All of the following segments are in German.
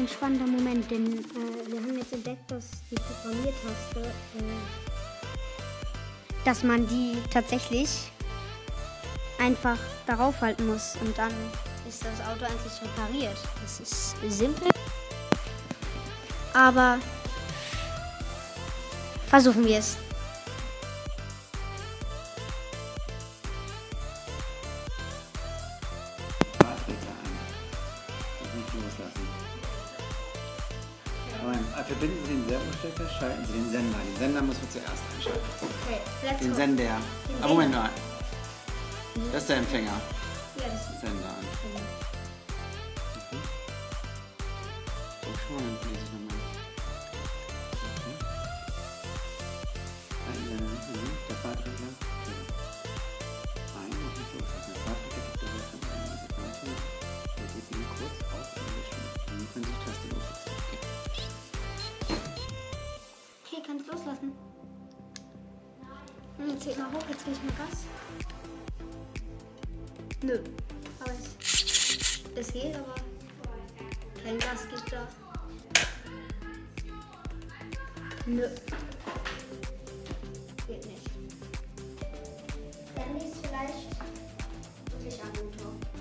Ein spannender Moment, denn äh, wir haben jetzt entdeckt, dass die Programmiertaste, äh, dass man die tatsächlich einfach darauf halten muss und dann ist das Auto eigentlich repariert. Das ist simpel, aber versuchen wir es. Schalten Sie den Sender. Den Sender müssen wir zuerst einschalten. Okay, let's Den go. Sender. Ah, Moment mal. Das ist der Empfänger. Ja, das ist Sender an. Mhm. So, schon mal, lese ich nochmal. Loslassen. Hm, Jetzt geht mal hoch, jetzt will ich mal Gas. Nö. Aber es, es geht, aber kein Gas geht da. Nö. Geht nicht. Dann liegt vielleicht wirklich am Motor.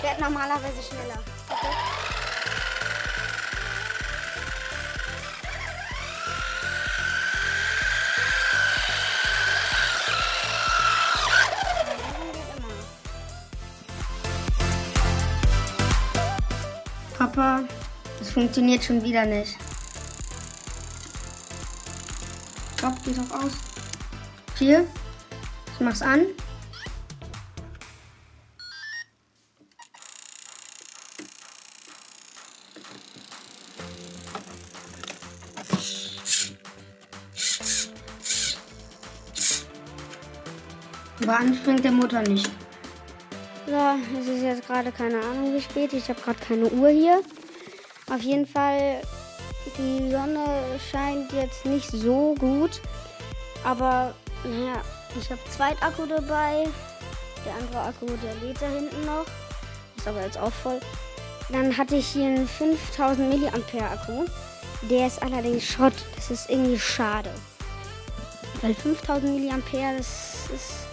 Ich werde normalerweise schneller. Geht. Papa, es funktioniert schon wieder nicht. Stopp, geh doch aus. Hier, ich mach's an. Aber anspringt der Motor nicht. So, es ist jetzt gerade keine Ahnung wie spät. Ich habe gerade keine Uhr hier. Auf jeden Fall, die Sonne scheint jetzt nicht so gut. Aber, naja, ich habe Zweitakku dabei. Der andere Akku, der lädt da hinten noch. Ist aber jetzt auch voll. Dann hatte ich hier einen 5000 Milliampere Akku. Der ist allerdings Schrott. Das ist irgendwie schade. Weil 5000 Milliampere, das ist.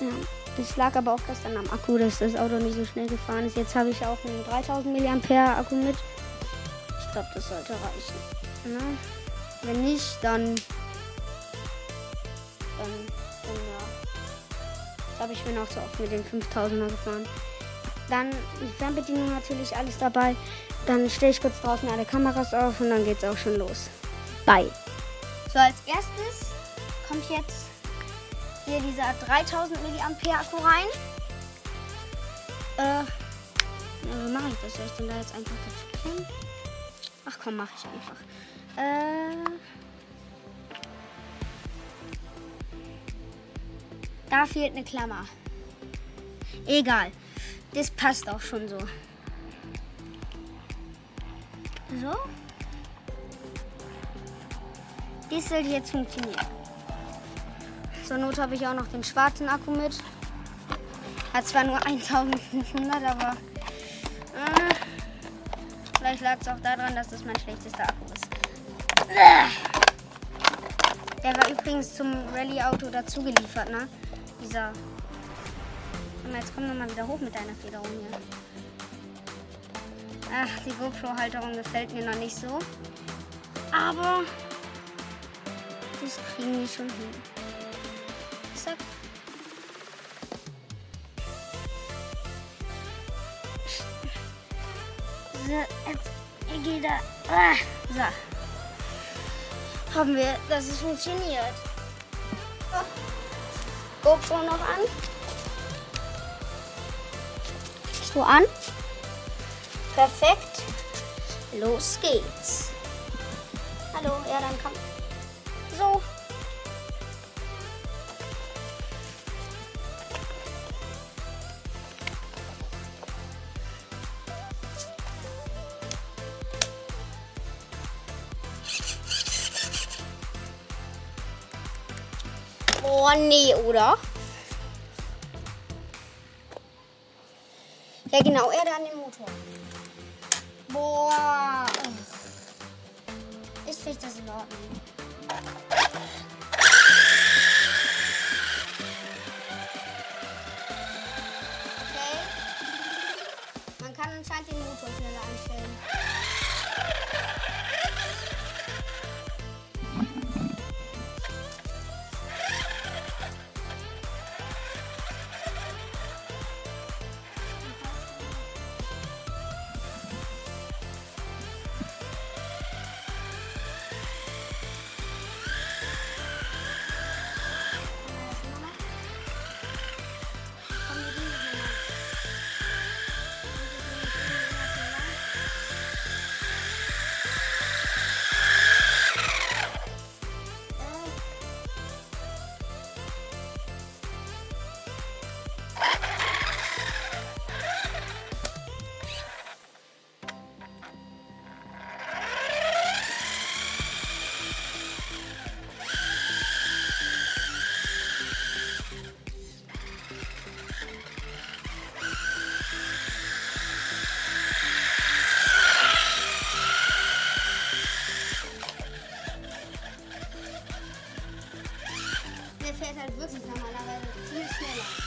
Ja, das lag aber auch gestern am Akku, dass das Auto nicht so schnell gefahren ist. Jetzt habe ich auch einen 3000 MAh Akku mit. Ich glaube, das sollte reichen. Ne? Wenn nicht, dann. Dann. dann ja. Ich glaube, ich bin auch so oft mit den 5000er gefahren. Dann die Fernbedienung natürlich alles dabei. Dann stelle ich kurz draußen alle Kameras auf und dann geht's auch schon los. Bye. So, als erstes kommt jetzt hier dieser 3000 mAh Akku rein. Äh, wie mache ich das? Soll ich denn da jetzt einfach dazu klemmen? Ach komm, mache ich einfach. Äh, da fehlt eine Klammer. Egal. Das passt auch schon so. So. Das sollte jetzt funktionieren. Zur Not habe ich auch noch den schwarzen Akku mit. Hat zwar nur 1500, aber äh, vielleicht lag es auch daran, dass das mein schlechtester Akku ist. Der war übrigens zum Rallye-Auto dazu geliefert, ne? Dieser. Jetzt komm doch mal wieder hoch mit deiner Federung hier. Ach, die GoPro-Halterung gefällt mir noch nicht so. Aber das kriegen die schon hin. Zack. jetzt geht er. Ah, so. Haben wir, dass es funktioniert. So. GoPro noch an. So an. Perfekt. Los geht's. Hallo, ja, dann komm. So. Oh nee, oder? Ja genau, Erde an den Motor. Boah. Ist vielleicht das in Ordnung? Okay. Man kann anscheinend den Motor schneller einstellen. Fährt halt wirklich normalerweise viel schneller.